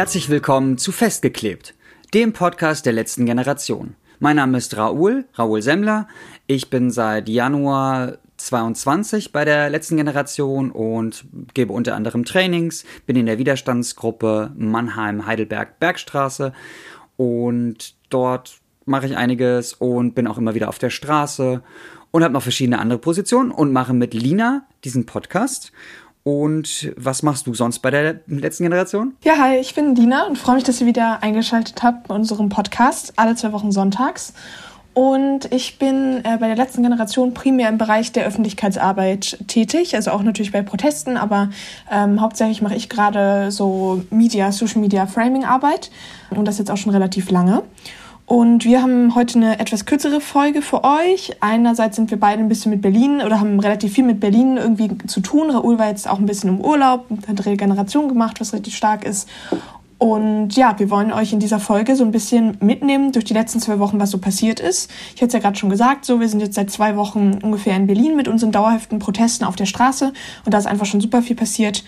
Herzlich willkommen zu Festgeklebt, dem Podcast der letzten Generation. Mein Name ist Raoul, Raoul Semmler. Ich bin seit Januar 22 bei der letzten Generation und gebe unter anderem Trainings, bin in der Widerstandsgruppe Mannheim-Heidelberg-Bergstraße und dort mache ich einiges und bin auch immer wieder auf der Straße und habe noch verschiedene andere Positionen und mache mit Lina diesen Podcast. Und was machst du sonst bei der letzten Generation? Ja, hi, ich bin Dina und freue mich, dass ihr wieder eingeschaltet habt bei unserem Podcast, alle zwei Wochen sonntags. Und ich bin äh, bei der letzten Generation primär im Bereich der Öffentlichkeitsarbeit tätig, also auch natürlich bei Protesten, aber ähm, hauptsächlich mache ich gerade so Media, Social Media Framing Arbeit und das jetzt auch schon relativ lange. Und wir haben heute eine etwas kürzere Folge für euch. Einerseits sind wir beide ein bisschen mit Berlin oder haben relativ viel mit Berlin irgendwie zu tun. Raoul war jetzt auch ein bisschen im Urlaub, hat Regeneration gemacht, was richtig stark ist. Und ja, wir wollen euch in dieser Folge so ein bisschen mitnehmen durch die letzten zwei Wochen, was so passiert ist. Ich hatte es ja gerade schon gesagt, so wir sind jetzt seit zwei Wochen ungefähr in Berlin mit unseren dauerhaften Protesten auf der Straße und da ist einfach schon super viel passiert.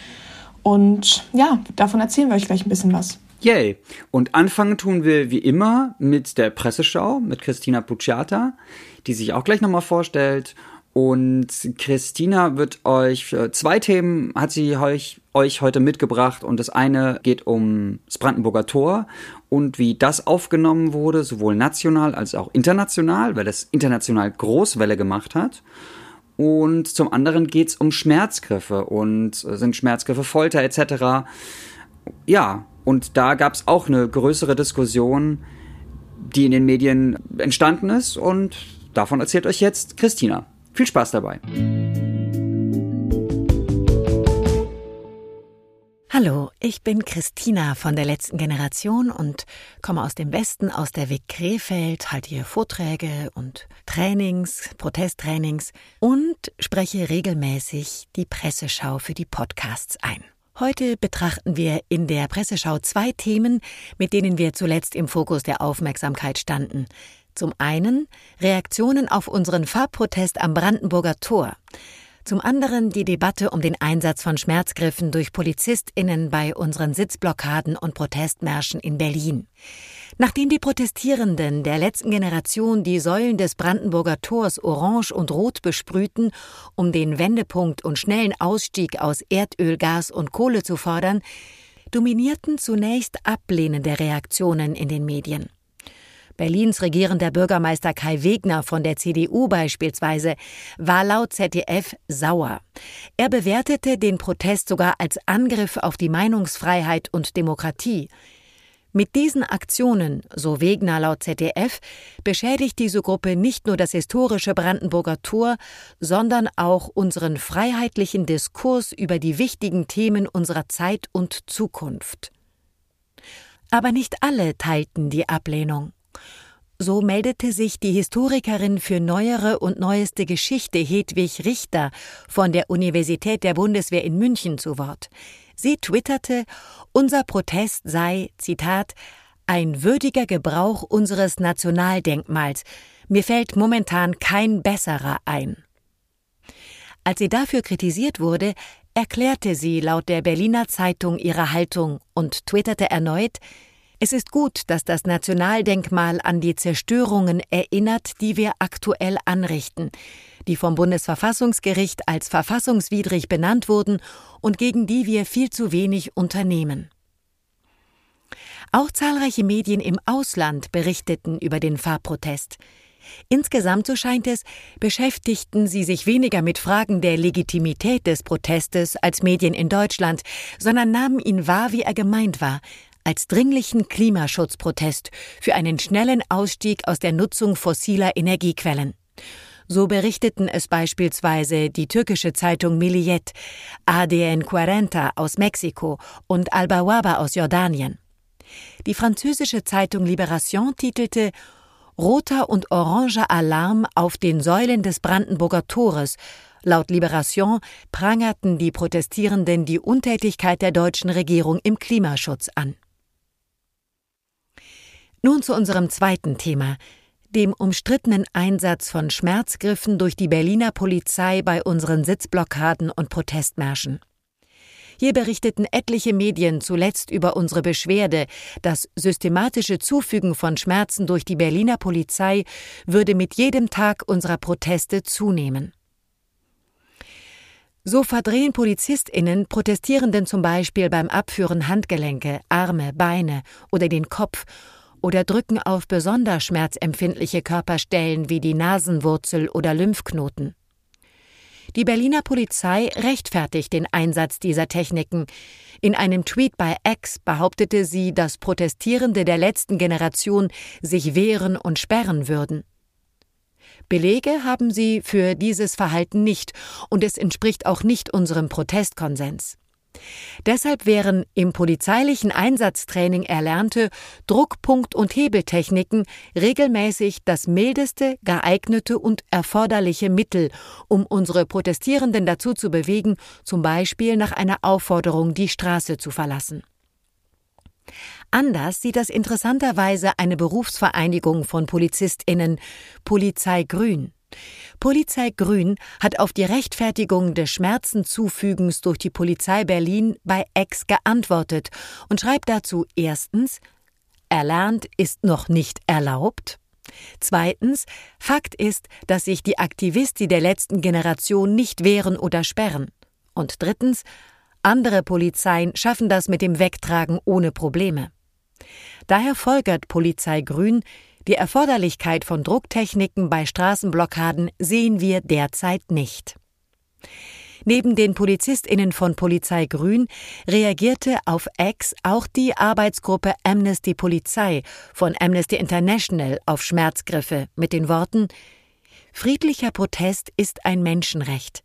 Und ja, davon erzählen wir euch gleich ein bisschen was. Yay! Und anfangen tun wir wie immer mit der Presseschau mit Christina Pucciata, die sich auch gleich nochmal vorstellt. Und Christina wird euch zwei Themen hat sie euch, euch heute mitgebracht und das eine geht um das Brandenburger Tor und wie das aufgenommen wurde, sowohl national als auch international, weil das international Großwelle gemacht hat. Und zum anderen geht es um Schmerzgriffe und sind Schmerzgriffe Folter etc. Ja, und da gab es auch eine größere Diskussion, die in den Medien entstanden ist. Und davon erzählt euch jetzt Christina. Viel Spaß dabei. Hallo, ich bin Christina von der letzten Generation und komme aus dem Westen, aus der WIG Krefeld, halte hier Vorträge und Trainings, Protesttrainings und spreche regelmäßig die Presseschau für die Podcasts ein. Heute betrachten wir in der Presseschau zwei Themen, mit denen wir zuletzt im Fokus der Aufmerksamkeit standen. Zum einen Reaktionen auf unseren Farbprotest am Brandenburger Tor. Zum anderen die Debatte um den Einsatz von Schmerzgriffen durch PolizistInnen bei unseren Sitzblockaden und Protestmärschen in Berlin. Nachdem die Protestierenden der letzten Generation die Säulen des Brandenburger Tors orange und rot besprühten, um den Wendepunkt und schnellen Ausstieg aus Erdöl, Gas und Kohle zu fordern, dominierten zunächst ablehnende Reaktionen in den Medien. Berlins regierender Bürgermeister Kai Wegner von der CDU beispielsweise war laut ZDF sauer. Er bewertete den Protest sogar als Angriff auf die Meinungsfreiheit und Demokratie. Mit diesen Aktionen, so Wegner laut ZDF, beschädigt diese Gruppe nicht nur das historische Brandenburger Tor, sondern auch unseren freiheitlichen Diskurs über die wichtigen Themen unserer Zeit und Zukunft. Aber nicht alle teilten die Ablehnung. So meldete sich die Historikerin für neuere und neueste Geschichte Hedwig Richter von der Universität der Bundeswehr in München zu Wort. Sie twitterte, unser Protest sei, Zitat, ein würdiger Gebrauch unseres Nationaldenkmals. Mir fällt momentan kein besserer ein. Als sie dafür kritisiert wurde, erklärte sie laut der Berliner Zeitung ihre Haltung und twitterte erneut, es ist gut, dass das Nationaldenkmal an die Zerstörungen erinnert, die wir aktuell anrichten, die vom Bundesverfassungsgericht als verfassungswidrig benannt wurden und gegen die wir viel zu wenig unternehmen. Auch zahlreiche Medien im Ausland berichteten über den Farbprotest. Insgesamt, so scheint es, beschäftigten sie sich weniger mit Fragen der Legitimität des Protestes als Medien in Deutschland, sondern nahmen ihn wahr, wie er gemeint war, als dringlichen Klimaschutzprotest für einen schnellen Ausstieg aus der Nutzung fossiler Energiequellen. So berichteten es beispielsweise die türkische Zeitung Milliyet, ADN 40 aus Mexiko und Al-Bawaba aus Jordanien. Die französische Zeitung Libération titelte Roter und oranger Alarm auf den Säulen des Brandenburger Tores. Laut Libération prangerten die Protestierenden die Untätigkeit der deutschen Regierung im Klimaschutz an. Nun zu unserem zweiten Thema, dem umstrittenen Einsatz von Schmerzgriffen durch die Berliner Polizei bei unseren Sitzblockaden und Protestmärschen. Hier berichteten etliche Medien zuletzt über unsere Beschwerde, das systematische Zufügen von Schmerzen durch die Berliner Polizei würde mit jedem Tag unserer Proteste zunehmen. So verdrehen PolizistInnen Protestierenden zum Beispiel beim Abführen Handgelenke, Arme, Beine oder den Kopf oder drücken auf besonders schmerzempfindliche Körperstellen wie die Nasenwurzel oder Lymphknoten. Die Berliner Polizei rechtfertigt den Einsatz dieser Techniken. In einem Tweet bei X behauptete sie, dass Protestierende der letzten Generation sich wehren und sperren würden. Belege haben sie für dieses Verhalten nicht, und es entspricht auch nicht unserem Protestkonsens. Deshalb wären im polizeilichen Einsatztraining erlernte Druckpunkt- und Hebeltechniken regelmäßig das mildeste, geeignete und erforderliche Mittel, um unsere Protestierenden dazu zu bewegen, zum Beispiel nach einer Aufforderung die Straße zu verlassen. Anders sieht das interessanterweise eine Berufsvereinigung von PolizistInnen, Polizei Grün. Polizei Grün hat auf die Rechtfertigung des Schmerzenzufügens durch die Polizei Berlin bei Ex geantwortet und schreibt dazu erstens Erlernt ist noch nicht erlaubt. Zweitens, Fakt ist, dass sich die Aktivisti der letzten Generation nicht wehren oder sperren. Und drittens, andere Polizeien schaffen das mit dem Wegtragen ohne Probleme. Daher folgert Polizei Grün, die Erforderlichkeit von Drucktechniken bei Straßenblockaden sehen wir derzeit nicht. Neben den PolizistInnen von Polizei Grün reagierte auf X auch die Arbeitsgruppe Amnesty Polizei von Amnesty International auf Schmerzgriffe mit den Worten Friedlicher Protest ist ein Menschenrecht.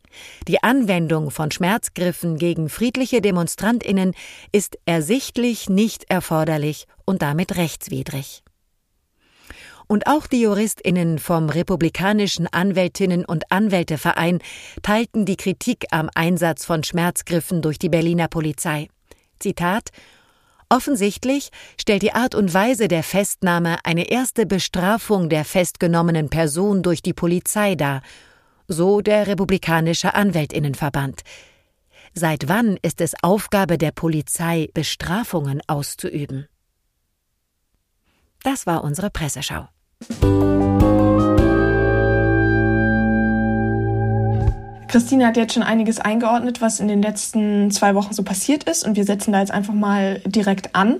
Die Anwendung von Schmerzgriffen gegen friedliche Demonstrantinnen ist ersichtlich nicht erforderlich und damit rechtswidrig. Und auch die Juristinnen vom Republikanischen Anwältinnen und Anwälteverein teilten die Kritik am Einsatz von Schmerzgriffen durch die Berliner Polizei. Zitat Offensichtlich stellt die Art und Weise der Festnahme eine erste Bestrafung der festgenommenen Person durch die Polizei dar, so der Republikanische Anwältinnenverband. Seit wann ist es Aufgabe der Polizei, Bestrafungen auszuüben? Das war unsere Presseschau. Christine hat jetzt schon einiges eingeordnet, was in den letzten zwei Wochen so passiert ist und wir setzen da jetzt einfach mal direkt an.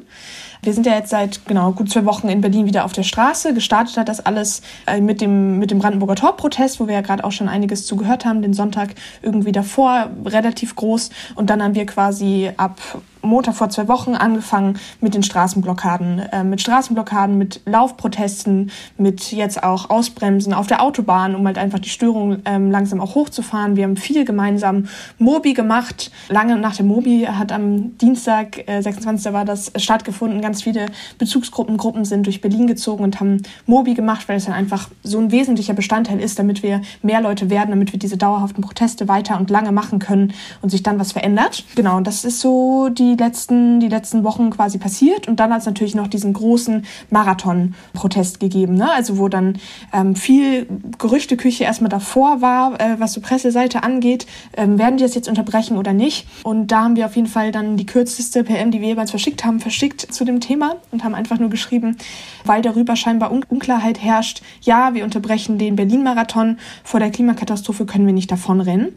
Wir sind ja jetzt seit genau gut zwei Wochen in Berlin wieder auf der Straße. Gestartet hat das alles äh, mit dem, mit dem Brandenburger Tor-Protest, wo wir ja gerade auch schon einiges zugehört haben, den Sonntag irgendwie davor relativ groß. Und dann haben wir quasi ab Montag vor zwei Wochen angefangen mit den Straßenblockaden, äh, mit Straßenblockaden, mit Laufprotesten, mit jetzt auch Ausbremsen auf der Autobahn, um halt einfach die Störung ähm, langsam auch hochzufahren. Wir haben viel gemeinsam Mobi gemacht. Lange nach dem Mobi hat am Dienstag, äh, 26. war das, stattgefunden. Ganz viele Bezugsgruppen, Gruppen sind durch Berlin gezogen und haben Mobi gemacht, weil es dann einfach so ein wesentlicher Bestandteil ist, damit wir mehr Leute werden, damit wir diese dauerhaften Proteste weiter und lange machen können und sich dann was verändert. Genau, und das ist so die letzten, die letzten Wochen quasi passiert. Und dann hat es natürlich noch diesen großen Marathon-Protest gegeben, ne? also wo dann ähm, viel Gerüchteküche erstmal davor war, äh, was so Presseseite angeht. Ähm, werden die das jetzt unterbrechen oder nicht? Und da haben wir auf jeden Fall dann die kürzeste PM, die wir jeweils verschickt haben, verschickt zu dem Thema und haben einfach nur geschrieben, weil darüber scheinbar Un Unklarheit herrscht, ja, wir unterbrechen den Berlin-Marathon. Vor der Klimakatastrophe können wir nicht davonrennen.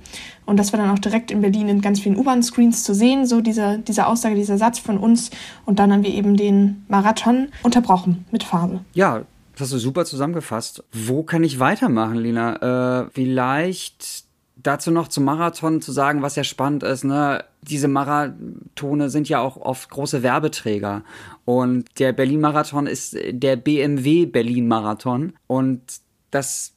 Und das war dann auch direkt in Berlin in ganz vielen U-Bahn-Screens zu sehen, so diese, diese Aussage, dieser Satz von uns. Und dann haben wir eben den Marathon unterbrochen mit Farbe. Ja, das hast du super zusammengefasst. Wo kann ich weitermachen, Lina? Äh, vielleicht dazu noch zum Marathon zu sagen, was ja spannend ist, ne? Diese Marathone sind ja auch oft große Werbeträger. Und der Berlin-Marathon ist der BMW Berlin-Marathon. Und das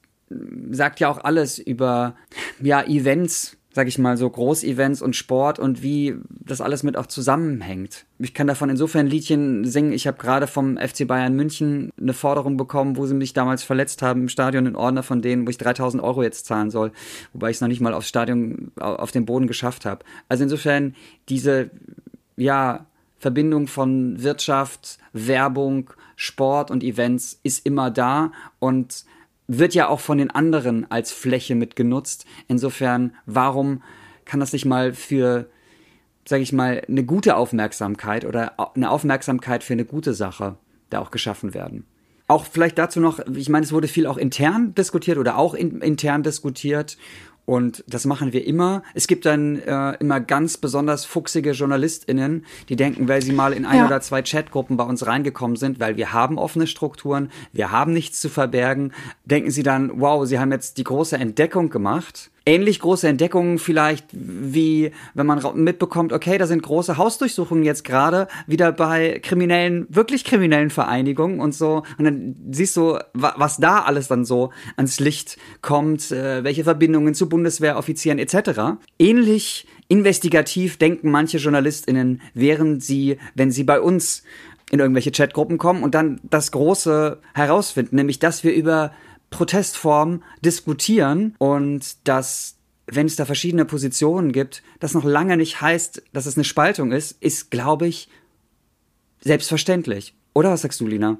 sagt ja auch alles über ja, Events, sag ich mal, so Großevents und Sport und wie das alles mit auch zusammenhängt. Ich kann davon insofern Liedchen singen. Ich habe gerade vom FC Bayern München eine Forderung bekommen, wo sie mich damals verletzt haben im Stadion in Ordner von denen, wo ich 3000 Euro jetzt zahlen soll, wobei ich es noch nicht mal aufs Stadion, auf den Boden geschafft habe. Also insofern diese, ja, Verbindung von Wirtschaft, Werbung, Sport und Events ist immer da und wird ja auch von den anderen als Fläche mit genutzt. Insofern, warum kann das nicht mal für sage ich mal, eine gute Aufmerksamkeit oder eine Aufmerksamkeit für eine gute Sache da auch geschaffen werden. Auch vielleicht dazu noch, ich meine, es wurde viel auch intern diskutiert oder auch in, intern diskutiert und das machen wir immer. Es gibt dann äh, immer ganz besonders fuchsige JournalistInnen, die denken, weil sie mal in ein ja. oder zwei Chatgruppen bei uns reingekommen sind, weil wir haben offene Strukturen, wir haben nichts zu verbergen, denken sie dann, wow, sie haben jetzt die große Entdeckung gemacht ähnlich große Entdeckungen vielleicht wie wenn man mitbekommt, okay, da sind große Hausdurchsuchungen jetzt gerade wieder bei kriminellen, wirklich kriminellen Vereinigungen und so. Und dann siehst du, was da alles dann so ans Licht kommt, äh, welche Verbindungen zu Bundeswehroffizieren etc. Ähnlich investigativ denken manche JournalistInnen, während sie, wenn sie bei uns in irgendwelche Chatgruppen kommen und dann das Große herausfinden, nämlich dass wir über Protestform diskutieren und dass wenn es da verschiedene Positionen gibt, das noch lange nicht heißt, dass es eine Spaltung ist, ist, glaube ich, selbstverständlich. Oder was sagst du, Lina?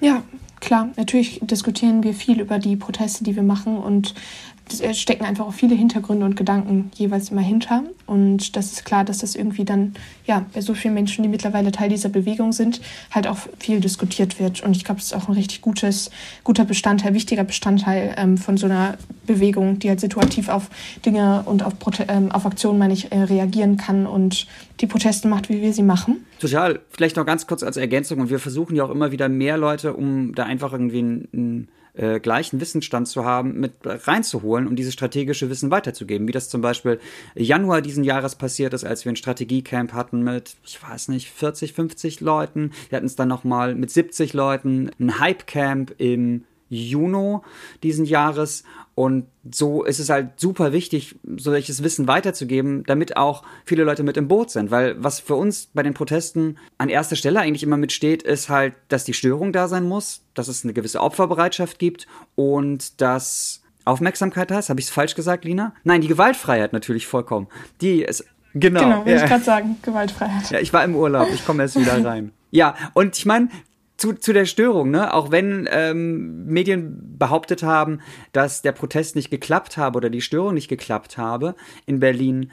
Ja, klar. Natürlich diskutieren wir viel über die Proteste, die wir machen und stecken einfach auch viele Hintergründe und Gedanken jeweils immer hinter. Und das ist klar, dass das irgendwie dann, ja, bei so vielen Menschen, die mittlerweile Teil dieser Bewegung sind, halt auch viel diskutiert wird. Und ich glaube, das ist auch ein richtig gutes, guter Bestandteil, wichtiger Bestandteil ähm, von so einer Bewegung, die halt situativ auf Dinge und auf, ähm, auf Aktionen, meine ich, äh, reagieren kann und die Proteste macht, wie wir sie machen. Total. Vielleicht noch ganz kurz als Ergänzung. Und wir versuchen ja auch immer wieder mehr Leute, um da einfach irgendwie ein, ein äh, gleichen Wissensstand zu haben, mit reinzuholen, um dieses strategische Wissen weiterzugeben. Wie das zum Beispiel Januar diesen Jahres passiert ist, als wir ein Strategiecamp hatten mit, ich weiß nicht, 40, 50 Leuten. Wir hatten es dann nochmal mit 70 Leuten, ein Hypecamp im Juni diesen Jahres. Und so ist es halt super wichtig, solches Wissen weiterzugeben, damit auch viele Leute mit im Boot sind. Weil was für uns bei den Protesten an erster Stelle eigentlich immer mitsteht, ist halt, dass die Störung da sein muss, dass es eine gewisse Opferbereitschaft gibt und dass Aufmerksamkeit da ist. Habe ich es falsch gesagt, Lina? Nein, die Gewaltfreiheit natürlich vollkommen. Die ist Genau. Genau, wollte ja. ich gerade sagen, Gewaltfreiheit. Ja, ich war im Urlaub, ich komme erst wieder rein. Ja, und ich meine, zu, zu der Störung, ne? Auch wenn ähm, Medien behauptet haben, dass der Protest nicht geklappt habe oder die Störung nicht geklappt habe in Berlin,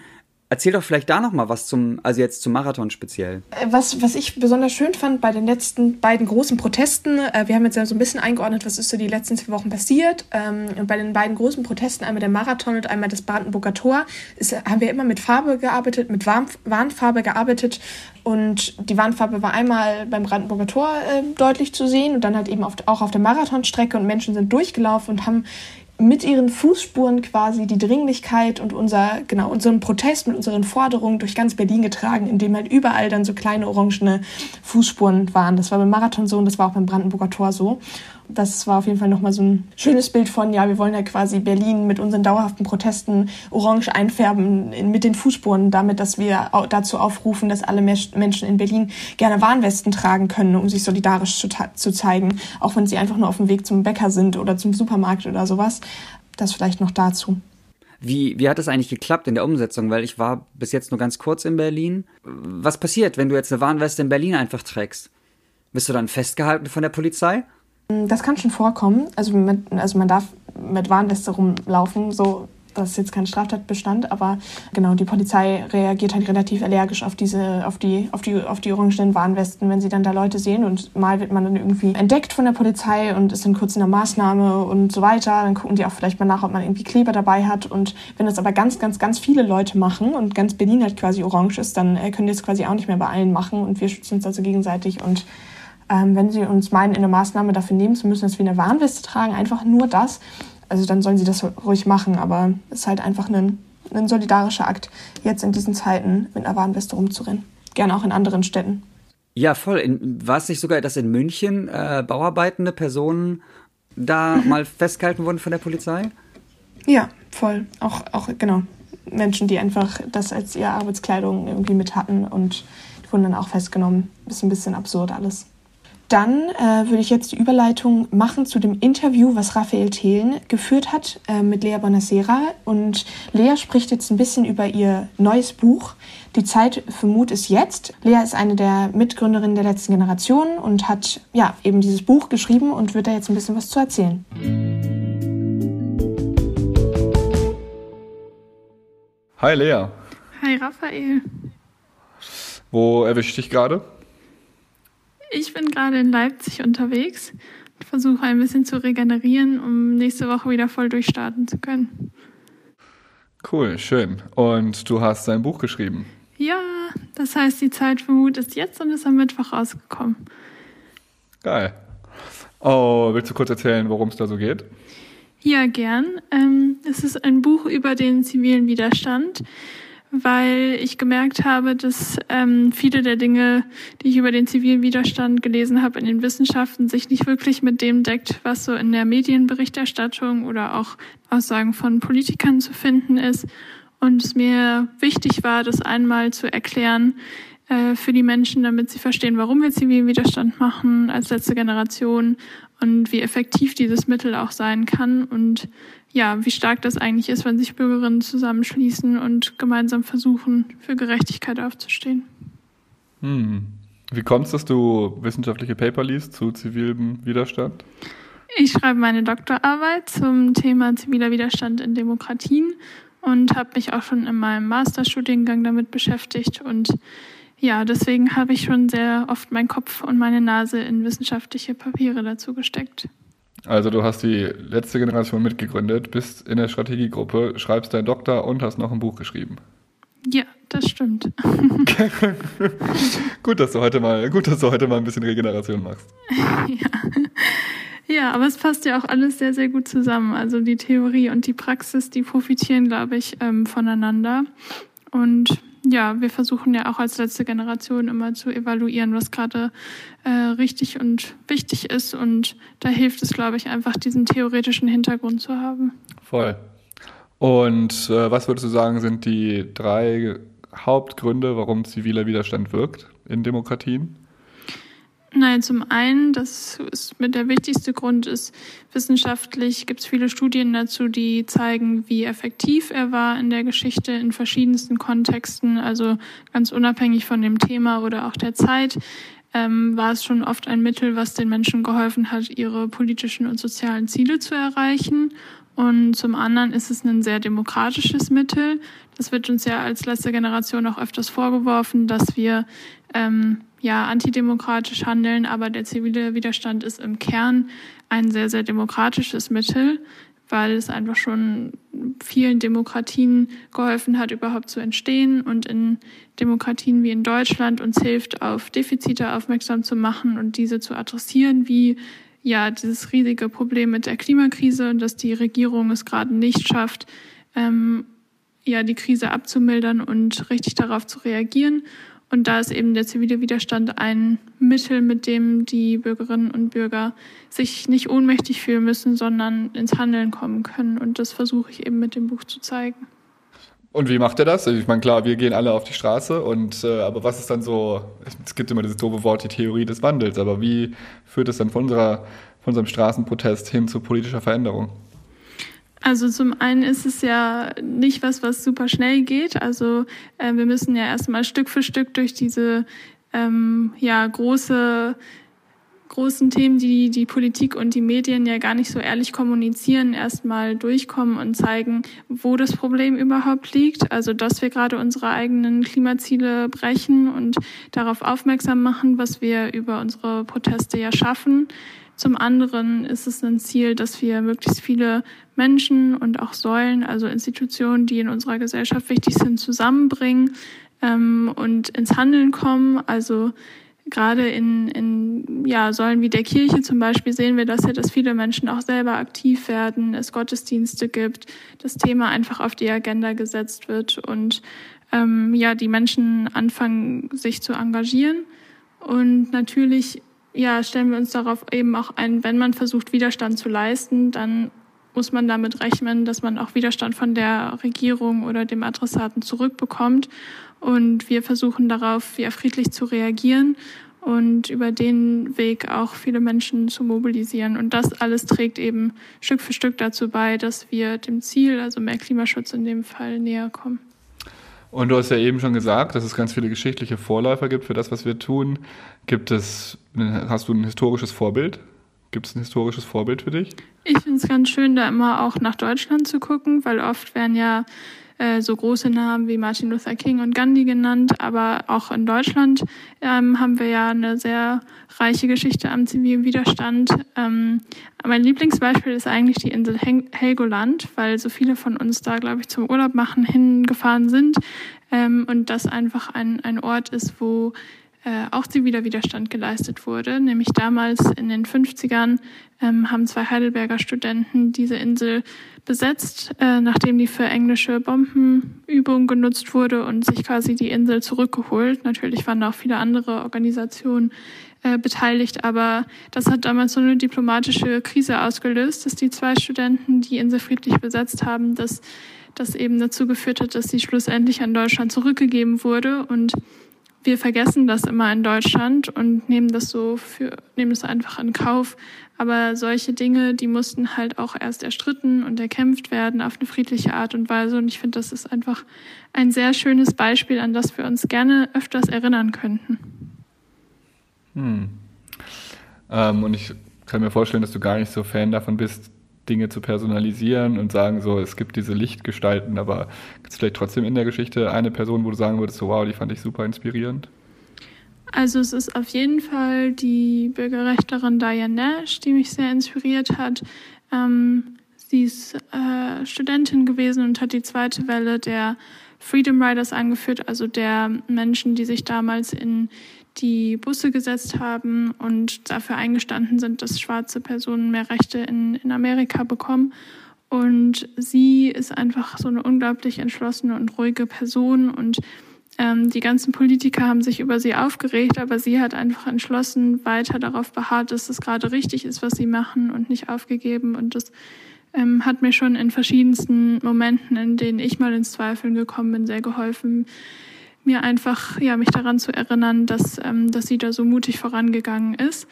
Erzähl doch vielleicht da noch mal was zum, also jetzt zum Marathon speziell. Äh, was, was ich besonders schön fand bei den letzten beiden großen Protesten, äh, wir haben jetzt ja so ein bisschen eingeordnet, was ist so die letzten zwei Wochen passiert. Ähm, und bei den beiden großen Protesten, einmal der Marathon und einmal das Brandenburger Tor, ist, haben wir immer mit Farbe gearbeitet, mit Warn Warnfarbe gearbeitet. Und die Warnfarbe war einmal beim Brandenburger Tor äh, deutlich zu sehen und dann halt eben auf, auch auf der Marathonstrecke und Menschen sind durchgelaufen und haben mit ihren Fußspuren quasi die Dringlichkeit und unser, genau, unseren Protest mit unseren Forderungen durch ganz Berlin getragen, indem halt überall dann so kleine orangene Fußspuren waren. Das war beim Marathon so und das war auch beim Brandenburger Tor so das war auf jeden Fall nochmal so ein schönes Bild von, ja, wir wollen ja quasi Berlin mit unseren dauerhaften Protesten orange einfärben mit den Fußspuren, damit, dass wir dazu aufrufen, dass alle Menschen in Berlin gerne Warnwesten tragen können, um sich solidarisch zu, zu zeigen, auch wenn sie einfach nur auf dem Weg zum Bäcker sind oder zum Supermarkt oder sowas. Das vielleicht noch dazu. Wie, wie hat das eigentlich geklappt in der Umsetzung? Weil ich war bis jetzt nur ganz kurz in Berlin. Was passiert, wenn du jetzt eine Warnweste in Berlin einfach trägst? Bist du dann festgehalten von der Polizei? Das kann schon vorkommen. Also, mit, also man darf mit Warnweste rumlaufen, so das ist jetzt kein Straftatbestand, aber genau, die Polizei reagiert halt relativ allergisch auf diese, auf die, auf die, auf die orangenen Warnwesten, wenn sie dann da Leute sehen und mal wird man dann irgendwie entdeckt von der Polizei und ist dann kurz in der Maßnahme und so weiter. Dann gucken die auch vielleicht mal nach, ob man irgendwie Kleber dabei hat. Und wenn das aber ganz, ganz, ganz viele Leute machen und ganz Berlin halt quasi orange ist, dann äh, können die es quasi auch nicht mehr bei allen machen und wir schützen uns also gegenseitig und ähm, wenn sie uns meinen, in der Maßnahme dafür nehmen zu müssen, dass wir eine Warnweste tragen, einfach nur das, also dann sollen sie das ruhig machen. Aber es ist halt einfach ein, ein solidarischer Akt, jetzt in diesen Zeiten mit einer Warnweste rumzurennen. Gerne auch in anderen Städten. Ja, voll. war es nicht sogar, dass in München äh, bauarbeitende Personen da mal festgehalten wurden von der Polizei? Ja, voll. Auch, auch, genau. Menschen, die einfach das als ihre Arbeitskleidung irgendwie mit hatten und die wurden dann auch festgenommen. Ist ein bisschen absurd alles. Dann äh, würde ich jetzt die Überleitung machen zu dem Interview, was Raphael Thelen geführt hat äh, mit Lea Bonacera. Und Lea spricht jetzt ein bisschen über ihr neues Buch. Die Zeit für Mut ist jetzt. Lea ist eine der Mitgründerinnen der letzten Generation und hat ja eben dieses Buch geschrieben und wird da jetzt ein bisschen was zu erzählen. Hi Lea. Hi Raphael. Wo erwische ich dich gerade? Ich bin gerade in Leipzig unterwegs und versuche ein bisschen zu regenerieren, um nächste Woche wieder voll durchstarten zu können. Cool, schön. Und du hast ein Buch geschrieben. Ja, das heißt, die Zeit für Mut ist jetzt und ist am Mittwoch rausgekommen. Geil. Oh, willst du kurz erzählen, worum es da so geht? Ja, gern. Ähm, es ist ein Buch über den zivilen Widerstand, weil ich gemerkt habe, dass ähm, viele der Dinge, die ich über den zivilen Widerstand gelesen habe in den Wissenschaften, sich nicht wirklich mit dem deckt, was so in der Medienberichterstattung oder auch Aussagen von Politikern zu finden ist. Und es mir wichtig war, das einmal zu erklären, äh, für die Menschen, damit sie verstehen, warum wir zivilen Widerstand machen als letzte Generation und wie effektiv dieses Mittel auch sein kann und ja, wie stark das eigentlich ist, wenn sich Bürgerinnen zusammenschließen und gemeinsam versuchen, für Gerechtigkeit aufzustehen. Hm. Wie kommt es, dass du wissenschaftliche Paper liest zu zivilem Widerstand? Ich schreibe meine Doktorarbeit zum Thema ziviler Widerstand in Demokratien und habe mich auch schon in meinem Masterstudiengang damit beschäftigt und ja, deswegen habe ich schon sehr oft meinen Kopf und meine Nase in wissenschaftliche Papiere dazu gesteckt. Also du hast die letzte Generation mitgegründet, bist in der Strategiegruppe, schreibst deinen Doktor und hast noch ein Buch geschrieben. Ja, das stimmt. gut, dass du heute mal, gut, dass du heute mal ein bisschen Regeneration machst. ja. ja, aber es passt ja auch alles sehr, sehr gut zusammen. Also die Theorie und die Praxis, die profitieren, glaube ich, ähm, voneinander. Und ja, wir versuchen ja auch als letzte Generation immer zu evaluieren, was gerade äh, richtig und wichtig ist. Und da hilft es, glaube ich, einfach diesen theoretischen Hintergrund zu haben. Voll. Und äh, was würdest du sagen, sind die drei Hauptgründe, warum ziviler Widerstand wirkt in Demokratien? Nein, zum einen, das ist mit der wichtigste Grund ist, wissenschaftlich gibt es viele Studien dazu, die zeigen, wie effektiv er war in der Geschichte in verschiedensten Kontexten, also ganz unabhängig von dem Thema oder auch der Zeit. Ähm, war es schon oft ein Mittel, was den Menschen geholfen hat, ihre politischen und sozialen Ziele zu erreichen. Und zum anderen ist es ein sehr demokratisches Mittel. Das wird uns ja als letzte Generation auch öfters vorgeworfen, dass wir ähm, ja antidemokratisch handeln, aber der zivile Widerstand ist im Kern ein sehr, sehr demokratisches Mittel, weil es einfach schon vielen Demokratien geholfen hat, überhaupt zu entstehen und in Demokratien wie in Deutschland uns hilft, auf Defizite aufmerksam zu machen und diese zu adressieren, wie ja dieses riesige Problem mit der Klimakrise und dass die Regierung es gerade nicht schafft, ähm, ja die Krise abzumildern und richtig darauf zu reagieren. Und da ist eben der zivile Widerstand ein Mittel, mit dem die Bürgerinnen und Bürger sich nicht ohnmächtig fühlen müssen, sondern ins Handeln kommen können. Und das versuche ich eben mit dem Buch zu zeigen. Und wie macht er das? Ich meine, klar, wir gehen alle auf die Straße und äh, aber was ist dann so, es gibt immer dieses doofe Wort, die Theorie des Wandels, aber wie führt es dann von unserer, von unserem Straßenprotest hin zu politischer Veränderung? Also zum einen ist es ja nicht was, was super schnell geht. Also äh, wir müssen ja erstmal Stück für Stück durch diese ähm, ja große großen Themen, die die Politik und die Medien ja gar nicht so ehrlich kommunizieren, erstmal durchkommen und zeigen, wo das Problem überhaupt liegt. Also, dass wir gerade unsere eigenen Klimaziele brechen und darauf aufmerksam machen, was wir über unsere Proteste ja schaffen. Zum anderen ist es ein Ziel, dass wir möglichst viele Menschen und auch Säulen, also Institutionen, die in unserer Gesellschaft wichtig sind, zusammenbringen ähm, und ins Handeln kommen. Also gerade in, in ja, Säulen wie der Kirche zum Beispiel sehen wir das ja, dass viele Menschen auch selber aktiv werden, es Gottesdienste gibt, das Thema einfach auf die Agenda gesetzt wird und ähm, ja, die Menschen anfangen, sich zu engagieren. Und natürlich ja, stellen wir uns darauf eben auch ein, wenn man versucht, Widerstand zu leisten, dann muss man damit rechnen, dass man auch Widerstand von der Regierung oder dem Adressaten zurückbekommt. Und wir versuchen darauf ja friedlich zu reagieren und über den Weg auch viele Menschen zu mobilisieren. Und das alles trägt eben Stück für Stück dazu bei, dass wir dem Ziel, also mehr Klimaschutz in dem Fall, näher kommen. Und du hast ja eben schon gesagt, dass es ganz viele geschichtliche Vorläufer gibt für das, was wir tun. Gibt es, hast du ein historisches Vorbild? Gibt es ein historisches Vorbild für dich? Ich finde es ganz schön, da immer auch nach Deutschland zu gucken, weil oft werden ja äh, so große Namen wie Martin Luther King und Gandhi genannt, aber auch in Deutschland ähm, haben wir ja eine sehr reiche Geschichte am zivilen Widerstand. Ähm, mein Lieblingsbeispiel ist eigentlich die Insel Helgoland, weil so viele von uns da, glaube ich, zum Urlaub machen hingefahren sind ähm, und das einfach ein, ein Ort ist, wo äh, auch ziviler Widerstand geleistet wurde. Nämlich damals in den 50ern ähm, haben zwei Heidelberger Studenten diese Insel besetzt, äh, nachdem die für englische Bombenübungen genutzt wurde und sich quasi die Insel zurückgeholt. Natürlich waren da auch viele andere Organisationen äh, beteiligt, aber das hat damals so eine diplomatische Krise ausgelöst, dass die zwei Studenten die Insel friedlich besetzt haben, dass das eben dazu geführt hat, dass sie schlussendlich an Deutschland zurückgegeben wurde und wir vergessen das immer in Deutschland und nehmen das so für, nehmen es einfach in Kauf. Aber solche Dinge, die mussten halt auch erst erstritten und erkämpft werden auf eine friedliche Art und Weise. Und ich finde, das ist einfach ein sehr schönes Beispiel, an das wir uns gerne öfters erinnern könnten. Hm. Ähm, und ich kann mir vorstellen, dass du gar nicht so Fan davon bist, Dinge zu personalisieren und sagen so, es gibt diese Lichtgestalten, aber gibt es vielleicht trotzdem in der Geschichte eine Person, wo du sagen würdest, so wow, die fand ich super inspirierend? Also es ist auf jeden Fall die Bürgerrechtlerin Diane Nash, die mich sehr inspiriert hat. Ähm, sie ist äh, Studentin gewesen und hat die zweite Welle der Freedom Riders angeführt, also der Menschen, die sich damals in die Busse gesetzt haben und dafür eingestanden sind, dass schwarze Personen mehr Rechte in, in Amerika bekommen. Und sie ist einfach so eine unglaublich entschlossene und ruhige Person und ähm, die ganzen Politiker haben sich über sie aufgeregt, aber sie hat einfach entschlossen weiter darauf beharrt, dass es gerade richtig ist, was sie machen und nicht aufgegeben. Und das ähm, hat mir schon in verschiedensten Momenten, in denen ich mal ins Zweifeln gekommen bin, sehr geholfen, mir einfach, ja, mich daran zu erinnern, dass, ähm, dass sie da so mutig vorangegangen ist.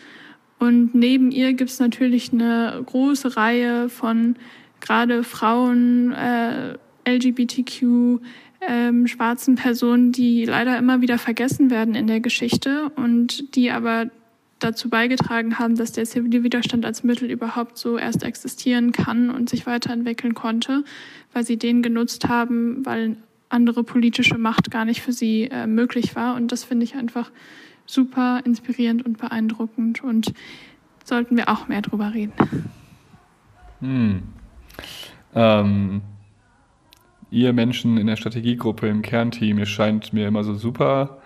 Und neben ihr gibt es natürlich eine große Reihe von gerade Frauen, äh, LGBTQ, ähm, schwarzen Personen, die leider immer wieder vergessen werden in der Geschichte und die aber dazu beigetragen haben, dass der zivile Widerstand als Mittel überhaupt so erst existieren kann und sich weiterentwickeln konnte, weil sie den genutzt haben, weil andere politische Macht gar nicht für sie äh, möglich war. Und das finde ich einfach super inspirierend und beeindruckend. Und sollten wir auch mehr drüber reden. Hm. Ähm, ihr Menschen in der Strategiegruppe im Kernteam, ihr scheint mir immer so super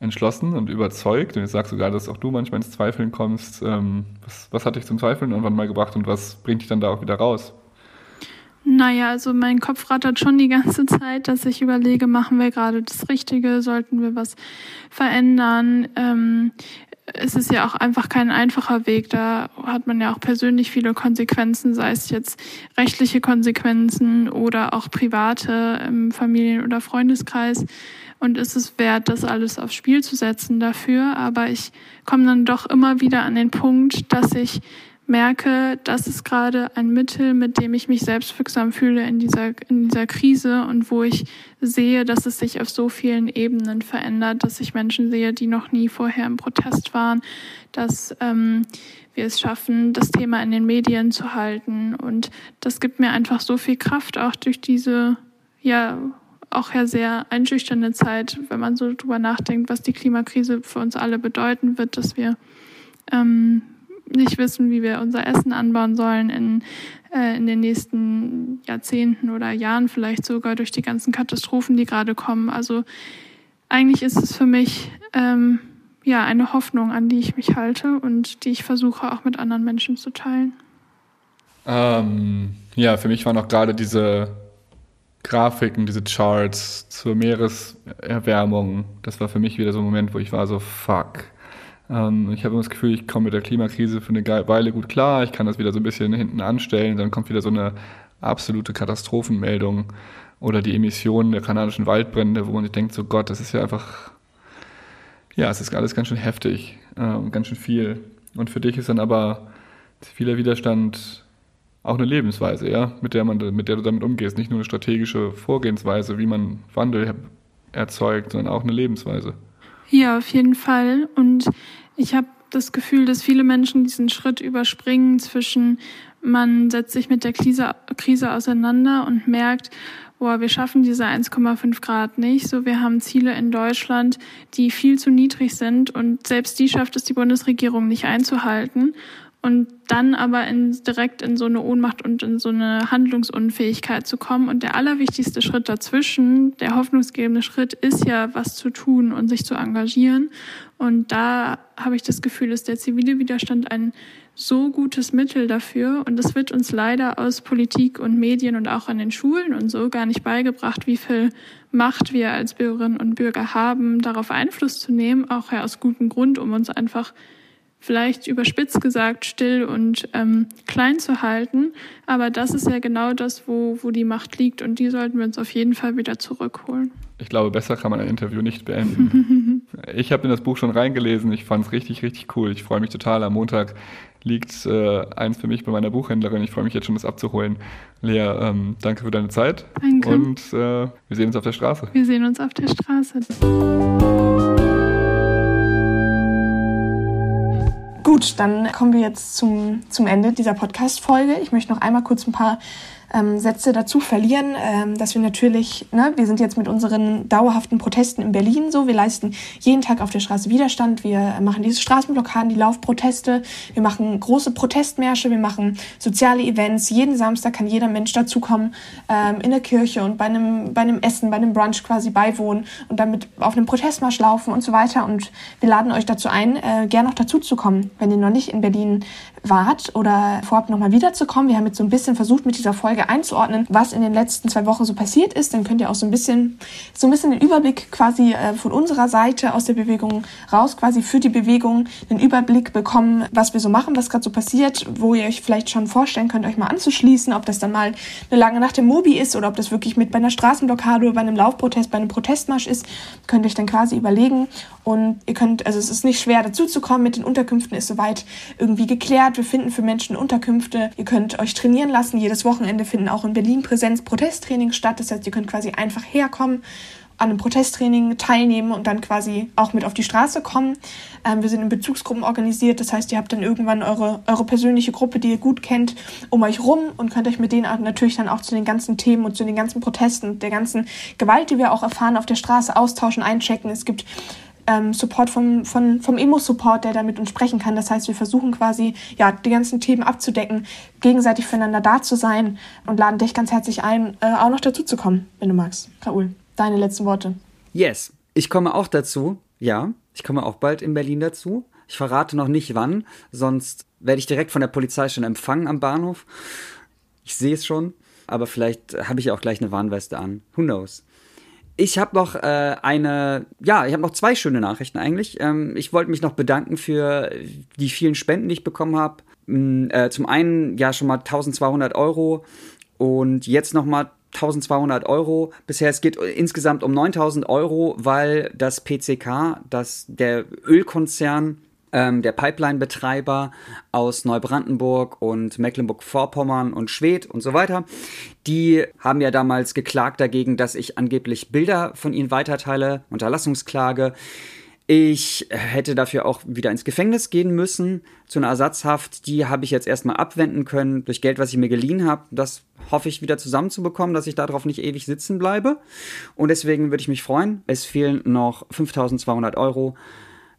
entschlossen und überzeugt. Und ich sage sogar, dass auch du manchmal ins Zweifeln kommst. Ähm, was, was hat dich zum Zweifeln irgendwann mal gebracht und was bringt dich dann da auch wieder raus? Naja, also mein Kopf rattert schon die ganze Zeit, dass ich überlege, machen wir gerade das Richtige, sollten wir was verändern. Ähm, es ist ja auch einfach kein einfacher Weg. Da hat man ja auch persönlich viele Konsequenzen, sei es jetzt rechtliche Konsequenzen oder auch private im Familien- oder Freundeskreis. Und ist es wert, das alles aufs Spiel zu setzen dafür. Aber ich komme dann doch immer wieder an den Punkt, dass ich merke, das ist gerade ein Mittel, mit dem ich mich selbstwirksam fühle in dieser, in dieser Krise und wo ich sehe, dass es sich auf so vielen Ebenen verändert, dass ich Menschen sehe, die noch nie vorher im Protest waren, dass ähm, wir es schaffen, das Thema in den Medien zu halten. Und das gibt mir einfach so viel Kraft, auch durch diese, ja, auch ja sehr einschüchternde Zeit, wenn man so drüber nachdenkt, was die Klimakrise für uns alle bedeuten wird, dass wir ähm, nicht wissen, wie wir unser Essen anbauen sollen in, äh, in den nächsten Jahrzehnten oder Jahren, vielleicht sogar durch die ganzen Katastrophen, die gerade kommen. Also eigentlich ist es für mich ähm, ja eine Hoffnung, an die ich mich halte und die ich versuche auch mit anderen Menschen zu teilen. Ähm, ja, für mich waren auch gerade diese Grafiken, diese Charts zur Meereserwärmung, das war für mich wieder so ein Moment, wo ich war so, fuck ähm, ich habe immer das Gefühl, ich komme mit der Klimakrise für eine Weile gut klar. Ich kann das wieder so ein bisschen hinten anstellen. Dann kommt wieder so eine absolute Katastrophenmeldung oder die Emissionen der kanadischen Waldbrände, wo man sich denkt, so Gott, das ist ja einfach, ja, es ist alles ganz schön heftig ähm, ganz schön viel. Und für dich ist dann aber ziviler Widerstand auch eine Lebensweise, ja, mit der man, mit der du damit umgehst, nicht nur eine strategische Vorgehensweise, wie man Wandel erzeugt, sondern auch eine Lebensweise. Ja, auf jeden Fall. Und ich habe das Gefühl, dass viele Menschen diesen Schritt überspringen zwischen, man setzt sich mit der Krise, Krise auseinander und merkt, boah, wir schaffen diese 1,5 Grad nicht. So, wir haben Ziele in Deutschland, die viel zu niedrig sind und selbst die schafft es die Bundesregierung nicht einzuhalten und dann aber in, direkt in so eine Ohnmacht und in so eine Handlungsunfähigkeit zu kommen. Und der allerwichtigste Schritt dazwischen, der hoffnungsgebende Schritt, ist ja, was zu tun und sich zu engagieren. Und da habe ich das Gefühl, ist der zivile Widerstand ein so gutes Mittel dafür. Und es wird uns leider aus Politik und Medien und auch an den Schulen und so gar nicht beigebracht, wie viel Macht wir als Bürgerinnen und Bürger haben, darauf Einfluss zu nehmen, auch ja aus gutem Grund, um uns einfach vielleicht überspitzt gesagt still und ähm, klein zu halten. Aber das ist ja genau das, wo, wo die Macht liegt und die sollten wir uns auf jeden Fall wieder zurückholen. Ich glaube, besser kann man ein Interview nicht beenden. ich habe in das Buch schon reingelesen. Ich fand es richtig, richtig cool. Ich freue mich total. Am Montag liegt äh, eins für mich bei meiner Buchhändlerin. Ich freue mich jetzt schon, das abzuholen. Lea, ähm, danke für deine Zeit. Danke. Und äh, wir sehen uns auf der Straße. Wir sehen uns auf der Straße. Gut, dann kommen wir jetzt zum, zum Ende dieser Podcast-Folge. Ich möchte noch einmal kurz ein paar ähm, Sätze dazu verlieren, ähm, dass wir natürlich, ne, wir sind jetzt mit unseren dauerhaften Protesten in Berlin so, wir leisten jeden Tag auf der Straße Widerstand, wir machen diese Straßenblockaden, die Laufproteste, wir machen große Protestmärsche, wir machen soziale Events, jeden Samstag kann jeder Mensch dazukommen, ähm, in der Kirche und bei einem, bei einem Essen, bei einem Brunch quasi beiwohnen und damit auf einem Protestmarsch laufen und so weiter. Und wir laden euch dazu ein, äh, gerne noch dazu zu kommen, wenn ihr noch nicht in Berlin wart oder vorhabt, nochmal wiederzukommen. Wir haben jetzt so ein bisschen versucht, mit dieser Folge einzuordnen, was in den letzten zwei Wochen so passiert ist. Dann könnt ihr auch so ein bisschen, so ein bisschen den Überblick quasi äh, von unserer Seite aus der Bewegung raus, quasi für die Bewegung den Überblick bekommen, was wir so machen, was gerade so passiert, wo ihr euch vielleicht schon vorstellen könnt, euch mal anzuschließen, ob das dann mal eine lange Nacht im Mobi ist oder ob das wirklich mit bei einer Straßenblockade oder bei einem Laufprotest, bei einem Protestmarsch ist, könnt ihr euch dann quasi überlegen. Und ihr könnt, also es ist nicht schwer dazu zu kommen, mit den Unterkünften ist soweit irgendwie geklärt. Wir finden für Menschen Unterkünfte. Ihr könnt euch trainieren lassen. Jedes Wochenende finden auch in Berlin Präsenz-Protesttrainings statt. Das heißt, ihr könnt quasi einfach herkommen, an einem Protesttraining teilnehmen und dann quasi auch mit auf die Straße kommen. Ähm, wir sind in Bezugsgruppen organisiert, das heißt, ihr habt dann irgendwann eure, eure persönliche Gruppe, die ihr gut kennt, um euch rum und könnt euch mit denen natürlich dann auch zu den ganzen Themen und zu den ganzen Protesten, der ganzen Gewalt, die wir auch erfahren, auf der Straße austauschen, einchecken. Es gibt ähm, Support vom, von, vom Emo-Support, der da mit uns sprechen kann. Das heißt, wir versuchen quasi, ja, die ganzen Themen abzudecken, gegenseitig füreinander da zu sein und laden dich ganz herzlich ein, äh, auch noch dazu zu kommen, wenn du magst. Raoul, deine letzten Worte. Yes, ich komme auch dazu. Ja, ich komme auch bald in Berlin dazu. Ich verrate noch nicht wann, sonst werde ich direkt von der Polizei schon empfangen am Bahnhof. Ich sehe es schon, aber vielleicht habe ich auch gleich eine Warnweste an. Who knows? Ich habe noch äh, eine, ja, ich habe noch zwei schöne Nachrichten eigentlich. Ähm, ich wollte mich noch bedanken für die vielen Spenden, die ich bekommen habe. Äh, zum einen ja schon mal 1200 Euro und jetzt noch mal 1200 Euro. Bisher es geht insgesamt um 9000 Euro, weil das PCK, das der Ölkonzern ähm, der Pipeline-Betreiber aus Neubrandenburg und Mecklenburg-Vorpommern und Schwedt und so weiter, die haben ja damals geklagt dagegen, dass ich angeblich Bilder von ihnen weiterteile, Unterlassungsklage. Ich hätte dafür auch wieder ins Gefängnis gehen müssen, zu einer Ersatzhaft. Die habe ich jetzt erstmal abwenden können durch Geld, was ich mir geliehen habe. Das hoffe ich wieder zusammenzubekommen, dass ich darauf nicht ewig sitzen bleibe. Und deswegen würde ich mich freuen. Es fehlen noch 5200 Euro.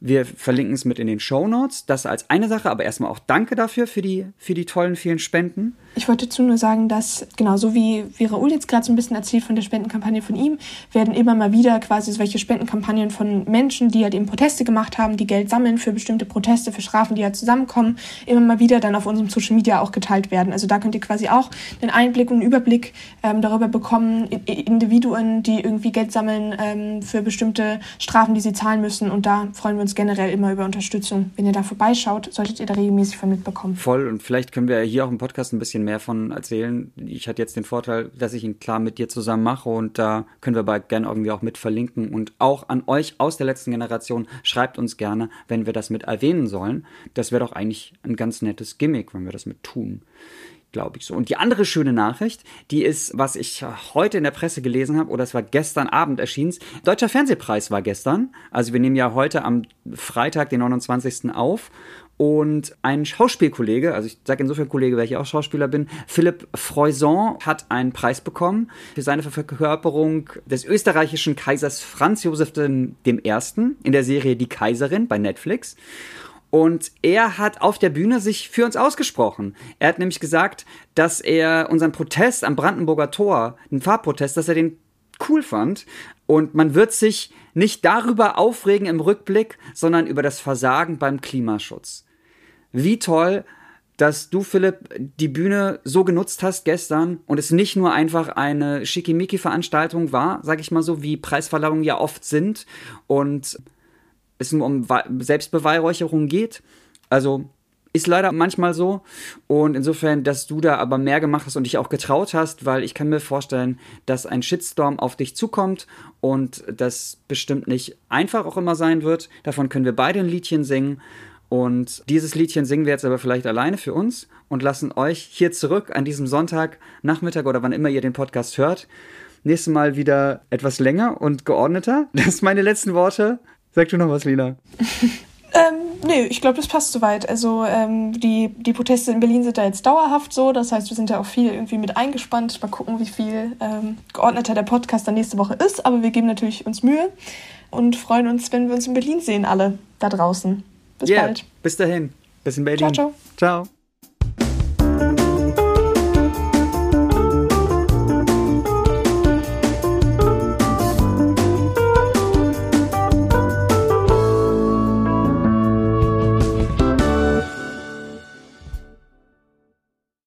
Wir verlinken es mit in den Show Notes. Das als eine Sache, aber erstmal auch danke dafür, für die, für die tollen vielen Spenden. Ich wollte dazu nur sagen, dass, genau so wie, wie Raoul jetzt gerade so ein bisschen erzählt von der Spendenkampagne von ihm, werden immer mal wieder quasi solche Spendenkampagnen von Menschen, die halt eben Proteste gemacht haben, die Geld sammeln für bestimmte Proteste, für Strafen, die halt zusammenkommen, immer mal wieder dann auf unserem Social Media auch geteilt werden. Also da könnt ihr quasi auch den Einblick und einen Überblick ähm, darüber bekommen, Individuen, die irgendwie Geld sammeln ähm, für bestimmte Strafen, die sie zahlen müssen. Und da freuen wir uns generell immer über Unterstützung. Wenn ihr da vorbeischaut, solltet ihr da regelmäßig von mitbekommen. Voll. Und vielleicht können wir hier auch im Podcast ein bisschen bisschen mehr von erzählen. Ich hatte jetzt den Vorteil, dass ich ihn klar mit dir zusammen mache und da können wir bald gerne irgendwie auch mit verlinken. Und auch an euch aus der letzten Generation, schreibt uns gerne, wenn wir das mit erwähnen sollen. Das wäre doch eigentlich ein ganz nettes Gimmick, wenn wir das mit tun. Glaube ich so. Und die andere schöne Nachricht, die ist, was ich heute in der Presse gelesen habe, oder es war gestern Abend erschienen. Deutscher Fernsehpreis war gestern. Also wir nehmen ja heute am Freitag, den 29. auf. Und ein Schauspielkollege, also ich sage insofern Kollege, weil ich auch Schauspieler bin, Philipp Freuson hat einen Preis bekommen für seine Verkörperung des österreichischen Kaisers Franz Josef I. in der Serie Die Kaiserin bei Netflix. Und er hat auf der Bühne sich für uns ausgesprochen. Er hat nämlich gesagt, dass er unseren Protest am Brandenburger Tor, den Farbprotest, dass er den cool fand. Und man wird sich nicht darüber aufregen im Rückblick, sondern über das Versagen beim Klimaschutz. Wie toll, dass du, Philipp, die Bühne so genutzt hast gestern und es nicht nur einfach eine Schickimicki-Veranstaltung war, sag ich mal so, wie Preisverleihungen ja oft sind und es nur um Selbstbeweihräucherung geht. Also ist leider manchmal so. Und insofern, dass du da aber mehr gemacht hast und dich auch getraut hast, weil ich kann mir vorstellen, dass ein Shitstorm auf dich zukommt und das bestimmt nicht einfach auch immer sein wird. Davon können wir beide ein Liedchen singen. Und dieses Liedchen singen wir jetzt aber vielleicht alleine für uns und lassen euch hier zurück an diesem Sonntagnachmittag oder wann immer ihr den Podcast hört. Nächstes Mal wieder etwas länger und geordneter. Das sind meine letzten Worte. Sag du noch was, Lila. Ähm, nee, ich glaube, das passt soweit. Also ähm, die, die Proteste in Berlin sind da jetzt dauerhaft so. Das heißt, wir sind ja auch viel irgendwie mit eingespannt. Mal gucken, wie viel ähm, geordneter der Podcast dann nächste Woche ist. Aber wir geben natürlich uns Mühe und freuen uns, wenn wir uns in Berlin sehen, alle da draußen. Bis yeah. bald. Bis dahin. Bis in Berlin. Ciao, ciao. Ciao.